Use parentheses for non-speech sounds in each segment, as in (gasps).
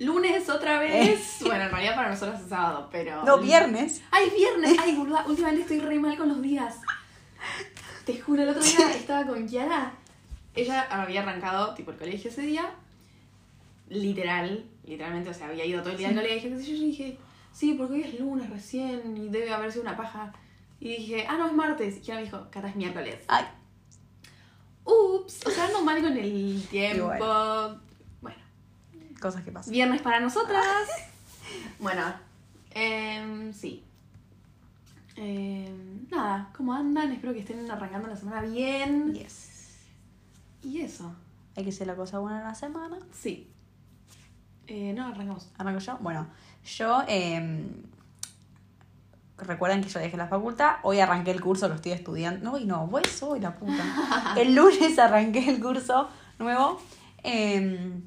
Lunes otra vez. bueno, en realidad para nosotros es sábado, pero. No, viernes. ¡Ay, viernes! ¡Ay, boluda! (laughs) Últimamente estoy re mal con los días. Te juro, el otro día (laughs) estaba con Kiara. Ella había arrancado, tipo, el colegio ese día. Literal, literalmente, o sea, había ido todo el día al colegio. qué sé Yo, yo dije, sí, porque hoy es lunes recién y debe haber sido una paja. Y dije, ah, no, es martes. Y Kiara me dijo, Cata, es miércoles. Ay, Ups, o sea, ando mal con el tiempo. Cosas que pasan. viernes para nosotras. (laughs) Bueno, em, sí. Em, nada, ¿cómo andan? Espero que estén arrancando la semana bien. Yes. Y eso, Hay que ser la cosa buena en la semana. sí. Eh, no, arrancamos. ¿Arranco yo? Bueno, yo. eh, recuerden que yo dejé la facultad. Hoy arranqué el curso, lo estoy estudiando. No, y no, voy hoy la puta. (laughs) El lunes arranqué el curso nuevo. eh,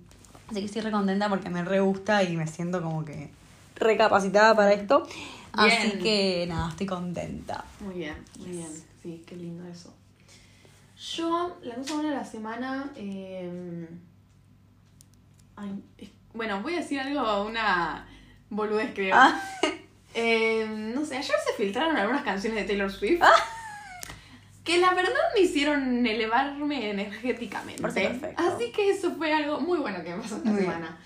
así que estoy re contenta porque me re gusta y me siento como que recapacitada para esto. Así que nada, estoy contenta. Muy bien, muy bien. Sí, qué lindo eso. Yo, la cosa buena de la semana. em, ay, es- bueno, voy a decir algo, una boludez creo. Ah. Em, no sé, ayer se filtraron algunas canciones de Taylor Swift. Ah. Que la verdad me hicieron elevarme energéticamente. Perfecto. Así que eso fue algo muy bueno que me pasó esta Muy bien. semana.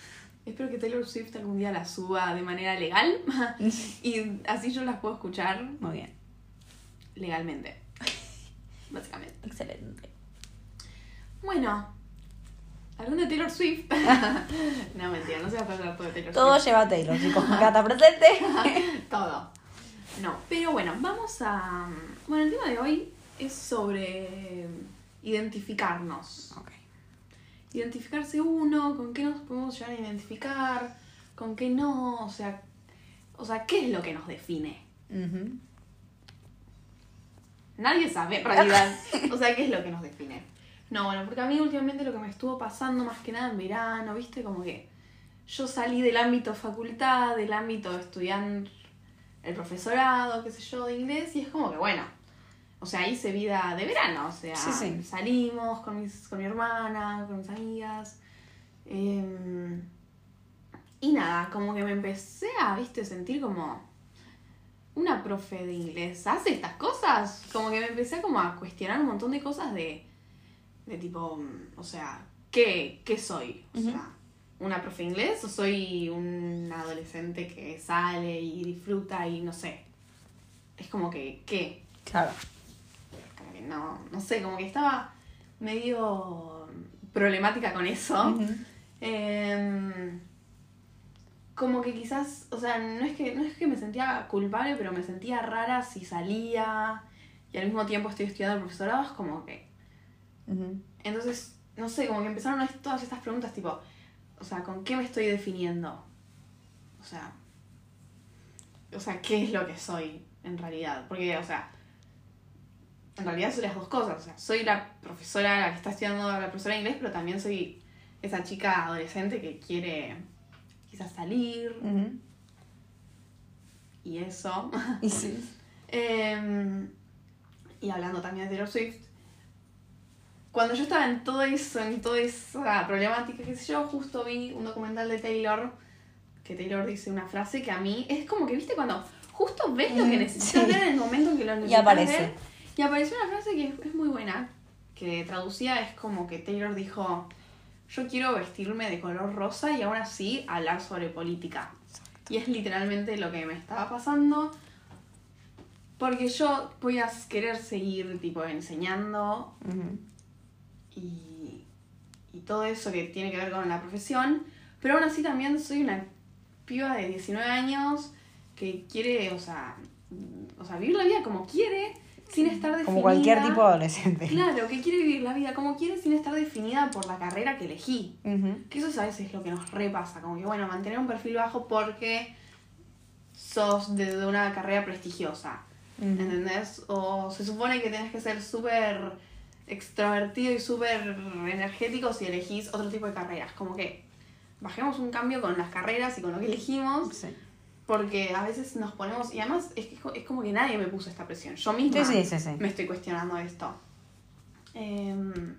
Espero que Taylor Swift algún día la suba de manera legal (laughs) y así yo las puedo escuchar Muy bien, legalmente. Básicamente. excelente. Bueno, ¿algún de Taylor Swift? (laughs) no, mentira, no se va a pasar todo de Taylor Todo Swift. lleva a Taylor, chicos. Gata (laughs) presente. todo. No, pero bueno, vamos a. Bueno, el tema de hoy es sobre identificarnos. ok. Identificarse uno, con qué nos podemos llegar a identificar, con qué no, o sea, o sea, ¿qué es lo que nos define? Nadie sabe, en realidad. o sea, ¿qué es lo que nos define? No, bueno, porque a mí últimamente lo que me estuvo pasando más que nada en verano, ¿viste? Como que yo salí del ámbito facultad, del ámbito de estudiar el profesorado, qué sé yo, de inglés, y es como que, bueno, o sea, hice vida de verano, o sea, Sí, sí. salimos con, mis, con mi hermana, con mis amigas. em, y nada, como que me empecé a, viste, sentir como una profe de inglés hace estas cosas. Como que me empecé como a cuestionar un montón de cosas de, de tipo, o sea, ¿qué, qué soy? O sea, ¿una profe de inglés o soy un adolescente que sale y disfruta y no sé? Es como que, ¿qué? Claro. Que no, no sé, como que estaba medio problemática con eso. Em, como que quizás, o sea, no es que, no es que me sentía culpable, pero me sentía rara si salía y al mismo tiempo estoy estudiando el profesorado, es como que. Entonces, no sé, como que empezaron todas estas preguntas tipo, o sea, ¿con qué me estoy definiendo? O sea, o sea, ¿qué es lo que soy en realidad? Porque, o sea, en realidad soy las dos cosas. O sea, soy la profesora, la que está estudiando la profesora de inglés, pero también soy esa chica adolescente que quiere quizás salir y eso. (laughs) Y sí. Em, y hablando también de Taylor Swift, cuando yo estaba en todo eso, en toda esa problemática, qué sé yo, justo vi un documental de Taylor, que Taylor dice una frase que a mí es como que, viste, cuando justo ves lo que necesitas sí. ver en el momento en que lo Y necesitas aparece. ver, y apareció una frase que es, muy buena, que traducida es como que Taylor dijo, yo quiero vestirme de color rosa y aún así hablar sobre política. Y es literalmente lo que me estaba pasando. Porque yo voy a querer seguir tipo enseñando y, y todo eso que tiene que ver con la profesión. Pero aún así también soy una piba de 19 años que quiere, o sea, o sea, vivir la vida como quiere, sin estar definida. Como cualquier tipo de adolescente. Claro, que quiere vivir la vida como quiere sin estar definida por la carrera que elegí. Ujú. Que eso es a veces lo que nos repasa, como que bueno, mantener un perfil bajo porque sos de, una carrera prestigiosa. Ujú. ¿Entendés? O se supone que tenés que ser súper extrovertido y súper energético si elegís otro tipo de carreras. Como que bajemos un cambio con las carreras y con lo que elegimos, Sí. Porque a veces nos ponemos. Y además es, que es co- es como que nadie me puso esta presión. Yo misma Sí, sí, sí, sí. me estoy cuestionando esto. Em,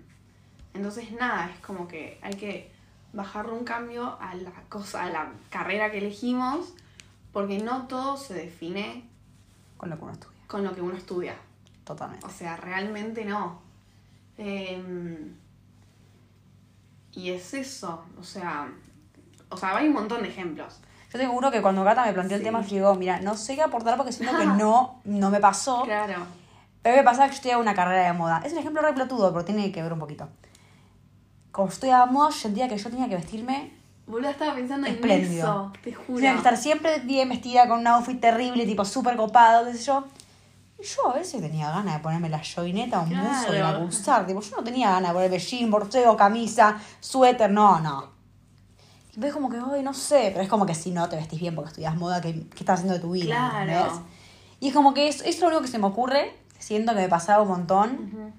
entonces, nada, es como que hay que bajarle un cambio a la cosa, a la carrera que elegimos, porque no todo se define Con lo que uno estudia. con lo que uno estudia. Totalmente. O sea, realmente no. Em, y es eso, o sea, o sea, hay un montón de ejemplos. Yo tengo uno que cuando Gata me planteó el Sí. tema, yo digo, mira, no sé qué aportar porque siento que no, no me pasó. Claro. Pero me pasaba que yo estudiaba una carrera de moda. Es un ejemplo re pelotudo, pero tiene que ver un poquito. Como estudiaba moda, yo sentía que yo tenía que vestirme. Boluda, estaba pensando en Espléndido. eso, te juro. Tenía que estar siempre bien vestida con un outfit terrible, tipo súper copado, qué sé yo. Y yo a veces tenía ganas de ponerme la joineta, un buzo y la Claro. pulsar. Tipo, yo no tenía ganas de ponerme jean, borseo, camisa, suéter, no, no. Y ves como que, hoy no sé, pero es como que si no te vestís bien porque estudias moda, ¿qué, qué estás haciendo de tu vida? Claro. ¿entendés? Y es como que es, es lo único que se me ocurre, siento que me pasaba un montón. Ujú.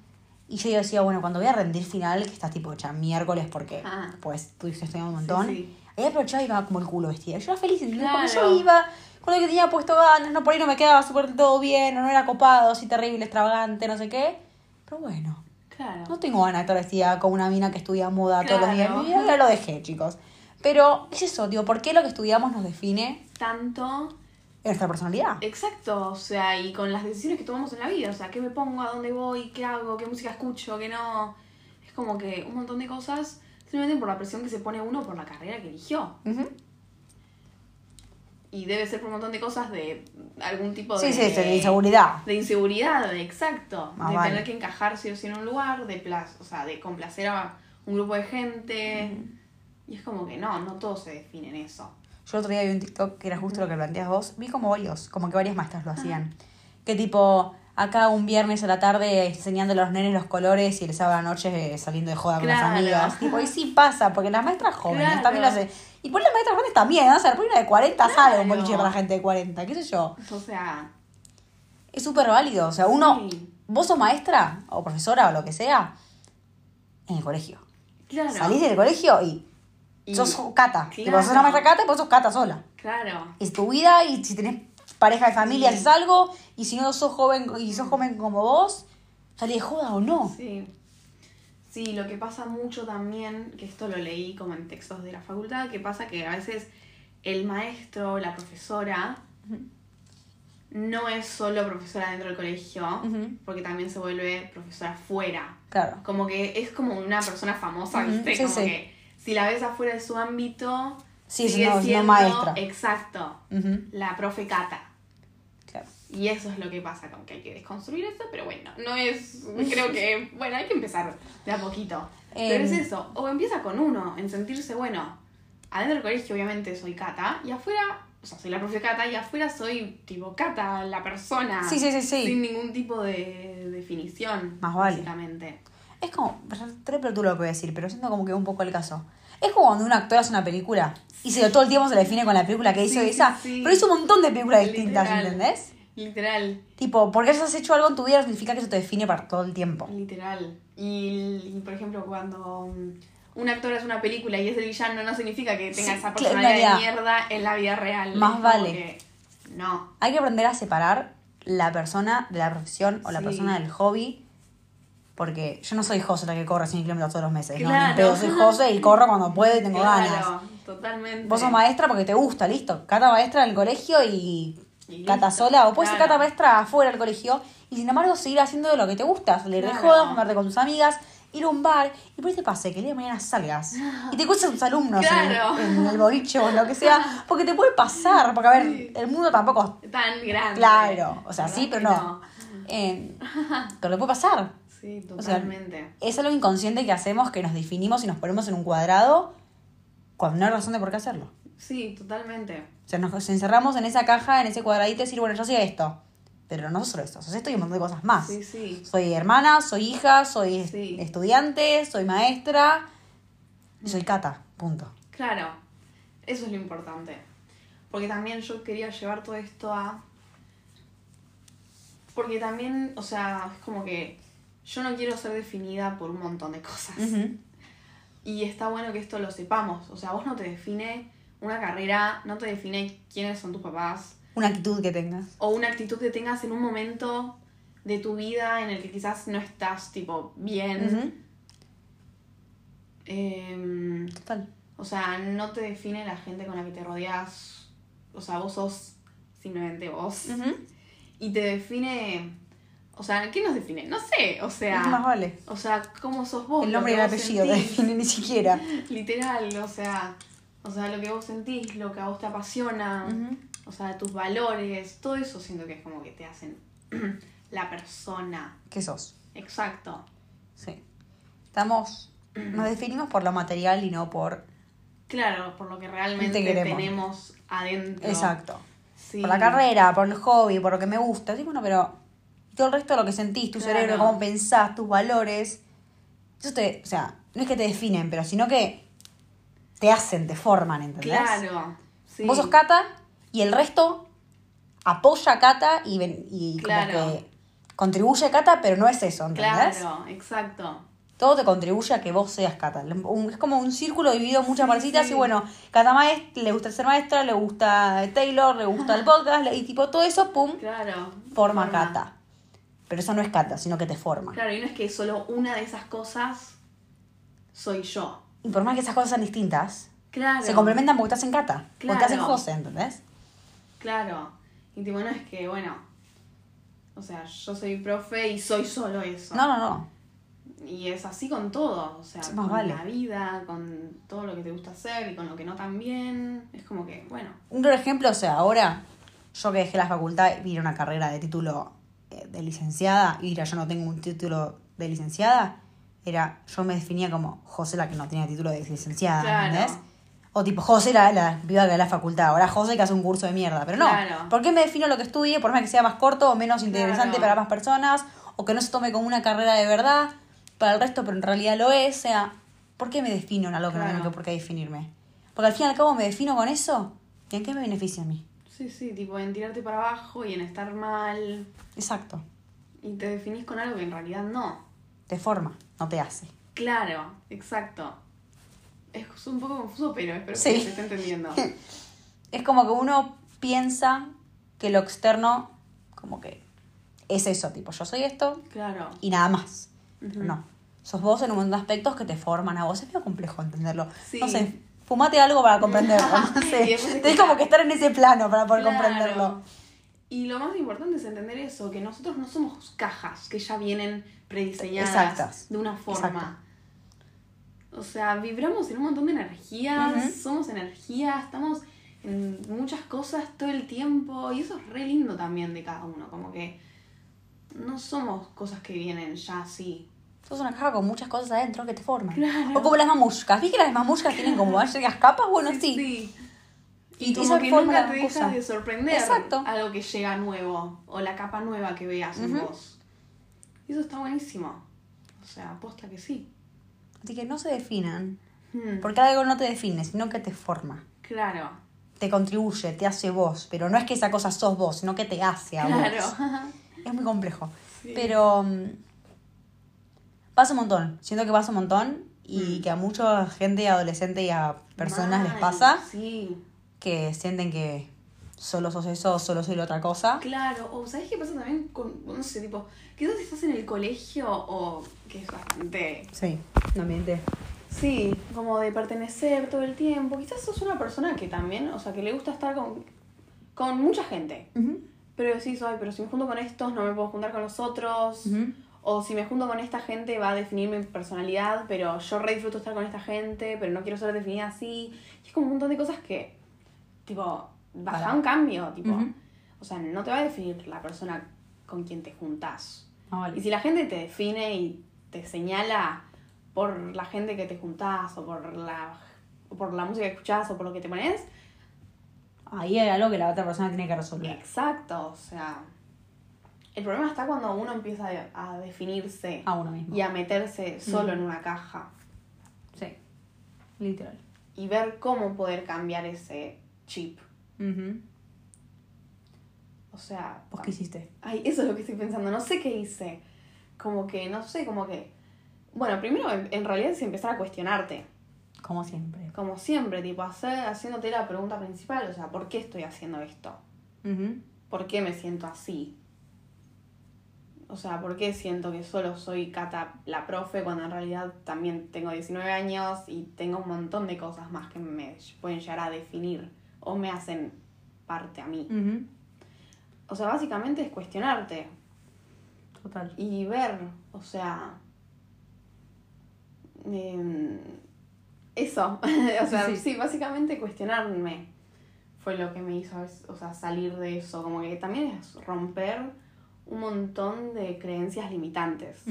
Y yo decía, bueno, cuando voy a rendir final, que estás tipo hecha miércoles porque Ah. pues estuviste estudiando un montón, Sí, sí. ahí aprovechaba y iba como el culo vestida. Yo era feliz, ¿entendés? Porque Claro. yo iba con lo que tenía puesto ganas, no por ahí no me quedaba súper todo bien, o no era copado, así terrible, extravagante, no sé qué. Pero bueno, Claro. no tengo ganas de estar vestida como una mina que estudia moda todos los días Claro. vida, ya lo dejé, chicos. Pero es eso, digo, ¿por qué lo que estudiamos nos define Tanto nuestra personalidad? Exacto, o sea, y con las decisiones que tomamos en la vida, o sea, qué me pongo, a dónde voy, qué hago, qué música escucho, qué no. Es como que un montón de cosas simplemente por la presión que se pone uno por la carrera que eligió. Y debe ser por un montón de cosas de algún tipo de... Sí, sí, de inseguridad. De inseguridad, exacto. De vale. tener que encajar sí o sí en un lugar, de pla- o sea, de complacer a un grupo de gente. Y es como que no, no todo se define en eso. Yo el otro día vi un TikTok que era justo lo que planteas vos. Vi como varios, como que varias maestras lo hacían. Que tipo, acá un viernes a la tarde enseñándole a los nenes los colores y el sábado a la noche eh, saliendo de joda con Claro. las amigas. Tipo, y sí pasa, porque las maestras jóvenes Claro. también lo hacen. Y por las maestras jóvenes también, ¿no? O sea, por una de 40 sale un Claro. boliche para gente de 40, qué sé yo. O sea, Es súper válido. O sea, uno, Sí. vos sos maestra o profesora o lo que sea en el colegio. claro. Salís del colegio y, Y- sos cata. Tipo, Claro. sos una maestra cata y vos sos cata sola. Claro. es tu vida y si tenés pareja de familia Sí. haces algo y si no sos joven y sos joven como vos, salí de joda o no. Sí. Sí, lo que pasa mucho también, que esto lo leí como en textos de la facultad, que pasa que a veces el maestro, la profesora, no es solo profesora dentro del colegio, porque también se vuelve profesora fuera. Claro. Como que es como una persona famosa, Ujú, ¿viste? sí, como sí. que si la ves afuera de su ámbito, Sí, sigue no- no siendo maestra. Exacto. La profe Cata. claro. Y eso es lo que pasa con que hay que desconstruir eso, pero bueno, no es. Creo que. (laughs) Bueno, hay que empezar de a poquito. Pero es Em. eso. O empieza con uno, en sentirse, bueno, adentro del colegio obviamente soy Cata, y afuera. O sea, soy la profe Cata, y afuera soy tipo Cata, la persona. Sí, sí, sí, sí. Sin ningún tipo de definición. Más vale. Básicamente. Es como, re tú lo que voy a decir, pero siento como que un poco el caso. Es como cuando un actor hace una película y se todo el tiempo se le define con la película que hizo Sí, esa, sí, pero hizo un montón de películas distintas, Literal. ¿entendés? Literal. Tipo, porque hayas hecho algo en tu vida no significa que eso te define para todo el tiempo. Literal. Y, y, por ejemplo, cuando mm, un actor hace una película y es el villano, no significa que tenga Sí, esa personalidad de mierda en la vida real. Más vale. no. Hay que aprender a separar la persona de la profesión o la persona del hobby. Porque yo no soy José la que corre 100 kilómetros todos los meses. No, Claro. en pedo. Soy José y corro cuando puedo y tengo Claro, ganas. totalmente. Vos sos maestra porque te gusta, listo. Cata maestra del colegio y, Y cata listo, sola. O puedes ser cata maestra afuera del colegio y sin embargo seguir haciendo lo que te gusta. Salir de Claro. joda, juntarte con tus amigas, ir a un bar. Y por ahí te pase que el día de mañana salgas y te encuentres a tus alumnos en- Claro. en, el boliche o en lo que sea. Porque te puede pasar. Porque a ver, Sí. el mundo tampoco Tan grande. Claro, o sea, ¿Verdad sí, pero que no. Eh, pero le puede pasar. Sí, O sea, totalmente. es algo inconsciente que hacemos, que nos definimos y nos ponemos en un cuadrado cuando no hay razón de por qué hacerlo. sí, totalmente. O sea, nos encerramos en esa caja, en ese cuadradito y decir, bueno, yo soy esto. Pero no solo esto, sos esto y un montón de cosas más. Sí, sí. Soy hermana, soy hija, soy Sí. estudiante, soy maestra y soy cata. Punto. Claro, eso es lo importante. porque también yo quería llevar todo esto a... Porque también, o sea, es como que yo no quiero ser definida por un montón de cosas. Y está bueno que esto lo sepamos. O sea, vos no te define una carrera, no te define quiénes son tus papás, Una actitud que tengas. o una actitud que tengas en un momento de tu vida en el que quizás no estás tipo bien. Em, Total. o sea, no te define la gente con la que te rodeas. O sea, vos sos simplemente vos. Y te define. O sea, ¿qué nos define? No sé. O sea. Más vale. O sea, ¿cómo sos vos? El nombre y el apellido definen (laughs) ni siquiera. (laughs) Literal, o sea. O sea, lo que vos sentís, lo que a vos te apasiona. O sea, tus valores. Todo eso siento que es como que te hacen (clears throat) la persona. ¿Qué sos? Exacto. Sí. Estamos. (clears throat) Nos definimos por lo material y no por. Claro, por lo que realmente Te queremos. tenemos adentro. Exacto. Sí. Por la carrera, por el hobby, por lo que me gusta. Sí, bueno, pero. Todo el resto de lo que sentís, tu Claro. cerebro, cómo pensás, tus valores. Eso te. O sea, no es que te definen, pero sino que. Te hacen, te forman, ¿entendés? Claro. Sí. Vos sos Cata y el resto apoya a Cata y, como que contribuye a Cata, pero no es eso, ¿entendés? Claro, exacto. Todo te contribuye a que vos seas Cata. Es como un círculo dividido en muchas Sí, partecitas sí. y bueno, Cata maest- le gusta ser maestra, le gusta Taylor, le gusta el (laughs) podcast y tipo todo eso, pum, Claro. forma Cata. Pero eso no es Cata, sino que te forma. Claro, y no es que solo una de esas cosas soy yo. Y por más que esas cosas sean distintas, Claro. se complementan porque estás en Cata, porque estás en Claro. José, ¿entendés? Claro. Y tipo, no es que, bueno. O sea, yo soy profe y soy solo eso. No, no, no. Y es así con todo. O sea, Sí, con vale. la vida, con todo lo que te gusta hacer y con lo que no tan bien. Es como que, bueno. Un ejemplo, o sea, ahora yo que dejé la facultad y vine a una carrera de título de licenciada y ahora yo no tengo un título de licenciada, era, yo me definía como José la que no tenía título de licenciada, Claro. ¿entendés? O tipo José la, la piba de la facultad, ahora José que hace un curso de mierda, pero no, Claro. ¿por qué me defino lo que estudie? Por más que sea más corto o menos interesante Claro. para más personas, o que no se tome como una carrera de verdad para el resto, pero en realidad lo es, o sea, ¿por qué me defino en algo que no tengo por qué definirme? Porque al fin y al cabo me defino con eso, ¿y en qué me beneficia a mí? Sí, sí, tipo en tirarte para abajo y en estar mal. Exacto. Y te definís con algo que en realidad no. Te forma, no te hace. Claro, exacto. Es un poco confuso, pero espero Sí. que se esté entendiendo. (laughs) Es como que uno piensa que lo externo, como que es eso, tipo, yo soy esto Claro. y nada más. No. Sos vos en un montón de aspectos que te forman a vos. Es medio complejo entenderlo. Sí. No sé, fumate algo para comprenderlo. (laughs) No sé. Tenés como que estar en ese plano para poder Claro. comprenderlo. Y lo más importante es entender eso, que nosotros no somos cajas que ya vienen prediseñadas Exactas. de una forma. Exacto. O sea, vibramos en un montón de energías, somos energía, estamos en muchas cosas todo el tiempo y eso es re lindo también de cada uno, como que no somos cosas que vienen ya así. Sos una caja con muchas cosas adentro que te forman. Claro. O como las mamushkas. ¿Viste que las mamushkas tienen como (laughs) varias capas? Bueno, sí. Y, Y como que nunca te cosa. deja de sorprender Exacto. algo que llega nuevo o la capa nueva que veas en vos. Y eso está buenísimo. O sea, aposta que sí. Así que no se definan. Hmm, Porque algo no te define, sino que te forma. Claro. Te contribuye, te hace vos. Pero no es que esa cosa sos vos, sino que te hace a Claro. vos. (laughs) Es muy complejo. Sí. Pero mm, pasa un montón. Siento que pasa un montón y Mm. que a mucha gente, adolescente y a personas les pasa Sí. que sienten que solo sos eso, solo soy la otra cosa. Claro. O ¿sabes qué pasa también con, no sé, tipo, quizás estás en el colegio o que es bastante Sí, ambiente. Sí, como de pertenecer todo el tiempo. Quizás sos una persona que también, o sea, que le gusta estar con, con mucha gente. Pero decís, ay, pero si me junto con estos, no me puedo juntar con los otros. O si me junto con esta gente, va a definir mi personalidad, pero yo re disfruto estar con esta gente, pero no quiero ser definida así. Y es como un montón de cosas que, tipo, vas a un cambio, tipo. Ujú. O sea, no te va a definir la persona con quien te juntás. Ah, vale. Y si la gente te define y te señala por la gente que te juntás o por la, o por la música que escuchás o por lo que te pones, Ahí hay algo que la otra persona tiene que resolver. exacto, o sea, el problema está cuando uno empieza a, definirse A uno mismo. y a meterse solo Mm. en una caja Sí, literal. y ver cómo poder cambiar ese chip. O sea, ¿Vos qué hiciste? Ay, eso es lo que estoy pensando. No sé qué hice. Como que, no sé, como que. Bueno, primero en, en realidad es empezar a cuestionarte. Como siempre. Como siempre, tipo, hacer, haciéndote la pregunta principal. O sea, ¿por qué estoy haciendo esto? Ujú. ¿Por qué me siento así? O sea, ¿por qué siento que solo soy Cata la profe cuando en realidad también tengo 19 años y tengo un montón de cosas más que me pueden llegar a definir o me hacen parte a mí? O sea, básicamente es cuestionarte. Total. y ver, o sea, em, eso, (laughs) o sea, Sí. sí. básicamente cuestionarme fue lo que me hizo, o sea, salir de eso, como que también es romper un montón de creencias limitantes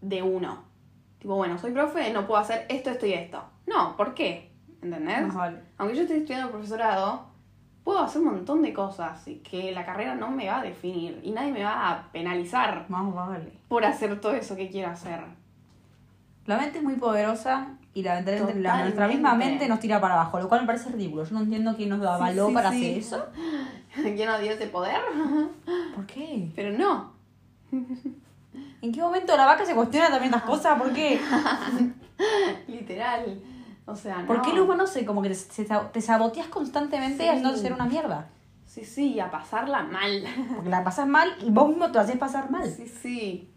de uno. Tipo, bueno, soy profe, no puedo hacer esto, esto y esto. No, ¿por qué? ¿Entendés? Vale. aunque yo esté estudiando profesorado, puedo hacer un montón de cosas y que la carrera no me va a definir y nadie me va a penalizar Más vale. por hacer todo eso que quiero hacer. La mente es muy poderosa y lamentablemente la- nuestra misma mente nos tira para abajo, lo cual me parece ridículo. Yo no entiendo quién nos avaló sí, para sí. hacer eso. ¿Quién nos dio ese poder? (laughs) ¿Por qué? Pero no. ¿En qué momento la vaca se cuestiona también las cosas? ¿Por qué? (laughs) Literal. O sea, no. ¿Por qué el humano se, como que te, te saboteas constantemente Sí. haciéndote ser una mierda? Sí, sí, a pasarla mal. (laughs) Porque la pasas mal y vos mismo te haces pasar mal. Sí, sí.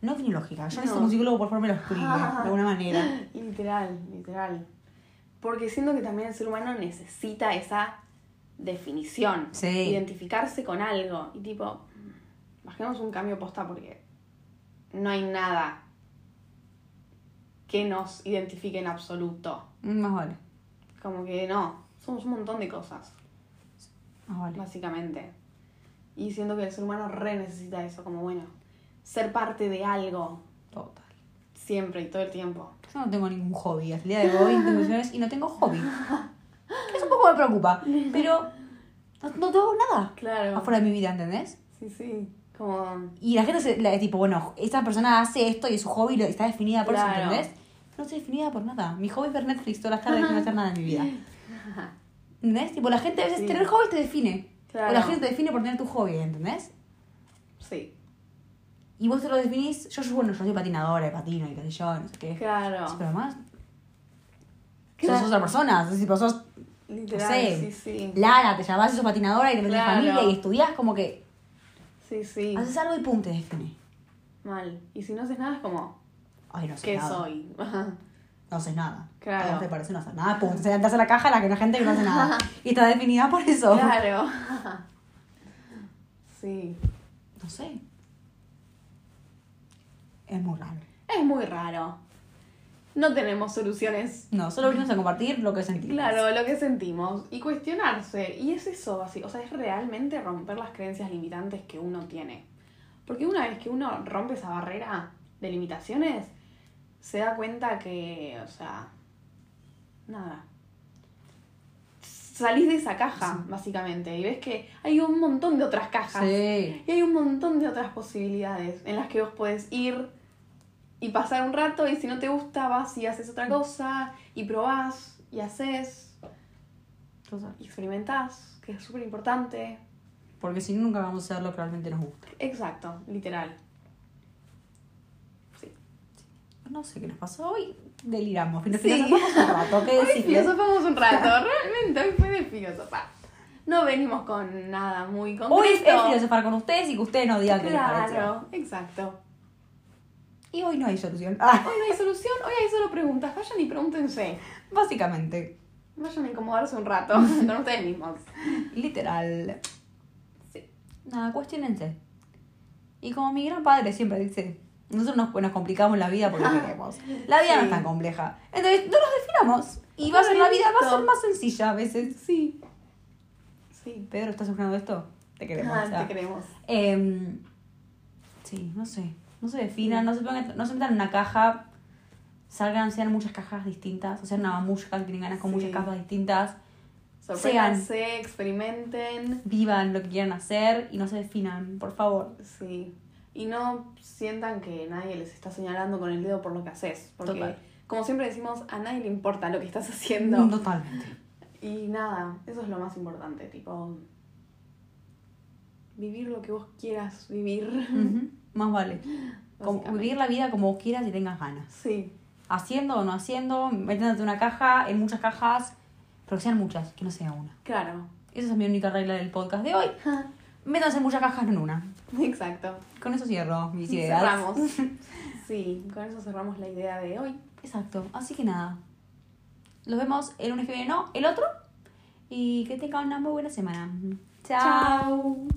No tiene lógica. Yo No. necesito un psicólogo, por favor, me lo explique de alguna manera. Literal, literal. Porque siento que también el ser humano necesita esa definición. Sí. Identificarse con algo. Y tipo, bajemos un cambio posta porque no hay nada que nos identifique en absoluto. Más vale. Como que no, somos un montón de cosas, Más vale. básicamente. Y siento que el ser humano re necesita eso, como bueno, ser parte de algo Total. siempre y todo el tiempo. Yo no tengo ningún hobby. Hasta el día de hoy ilusiones y no tengo hobby. (laughs) (gasps) Eso un poco me preocupa. (laughs) Pero no, no tengo nada Claro. afuera de mi vida, ¿entendés? Sí, sí. Como. Y la gente se, la, tipo, bueno, esta persona hace esto y es su hobby y lo- está definida por Claro. eso, ¿entendés? No estoy definida por nada. Mi hobby es ver Netflix todas las tardes y no hacer nada en mi vida. (laughs) ¿Entendés? Tipo, la gente a veces Sí. tener hobby te define. Claro. O la gente te define por tener tu hobby, ¿entendés? Sí. Y vos te lo definís, yo, yo, bueno, yo soy patinadora, y patino y qué sé yo, no sé qué. Claro. Sí, pero Claro. sos otra persona. Sos, sos Literal, no sé, sí, sí. Lara, te llamás, sos patinadora y tenés Claro. familia y estudiás como que Sí, sí. haces algo y pum, te define. Mal. Y si no haces nada es como, Ay, no sé ¿qué nada. soy? No haces nada. Claro. ¿A vos te parece no hacer nada? Pum, te sentás en la caja la que no hay gente que no hace nada. (laughs) y está definida por eso. claro. (laughs) sí. No sé. Es muy raro. Es muy raro. No tenemos soluciones. No, solo venimos a compartir lo que sentimos. Claro, lo que sentimos. Y cuestionarse. Y es eso, así. O sea, es realmente romper las creencias limitantes que uno tiene. Porque una vez que uno rompe esa barrera de limitaciones, se da cuenta que, o sea, nada. Salís de esa caja, básicamente, y ves que hay un montón de otras cajas. Sí. Y hay un montón de otras posibilidades en las que vos podés ir y pasar un rato y si no te gusta vas y haces otra cosa y probás y haces y experimentás, que es súper importante. Porque si no, nunca vamos a hacer lo que realmente nos gusta. Exacto, literal. Sí. No sé qué nos pasó hoy. Deliramos. Nos Sí. filosofamos un rato. ¿Qué (laughs) Hoy filosofamos un rato, (laughs) realmente hoy fue de filosofar. No venimos con nada muy concreto. Hoy es filosofar con ustedes y que ustedes nos digan qué les. Claro, exacto. Y hoy no hay solución. Ah, Hoy no hay solución, hoy hay solo preguntas. Vayan y pregúntense. básicamente. Vayan a incomodarse un rato (laughs) con ustedes mismos. Literal. Sí. Nada, cuestionense. Y como mi gran padre siempre dice, nosotros nos, nos complicamos la vida porque queremos. La vida no es tan compleja. Entonces, no nos definamos. Y va a ser la vida, va a ser más sencilla a veces. Sí. Sí. Pedro, ¿estás escuchando esto? Te queremos. Ah, o sea. te queremos. Em, sí, no sé. No se definan, no se, pongan- no se metan en una caja. Salgan, sean muchas cajas distintas. O sea, una mamushka que tienen ganas con Sí. muchas cajas distintas. Sorpréndanse, experimenten. Vivan lo que quieran hacer y no se definan, por favor. Sí. Y no sientan que nadie les está señalando con el dedo por lo que haces. Porque, Total. como siempre decimos, a nadie le importa lo que estás haciendo. Totalmente. (laughs) Y nada, eso es lo más importante, tipo. Vivir lo que vos quieras vivir. Ujú, Más vale. Como- vivir la vida como vos quieras y tengas ganas. Sí, Haciendo o no haciendo, metiéndote una caja, en muchas cajas, pero que sean muchas, que no sea una. claro. Esa es mi única regla del podcast de hoy. Métanse en muchas cajas, no en una. Exacto. Con eso cierro mis ideas. Cerramos. (laughs) Sí, con eso cerramos la idea de hoy. Exacto. Así que nada. Los vemos el lunes que viene, no, el otro. Y que tengan una muy buena semana. Chao. Chao.